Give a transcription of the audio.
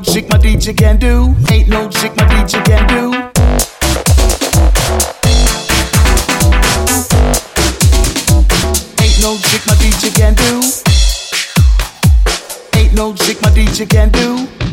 DJ can do. Ain't no trick my DJ can do. Ain't no trick my DJ can do. Ain't no trick my DJ can do.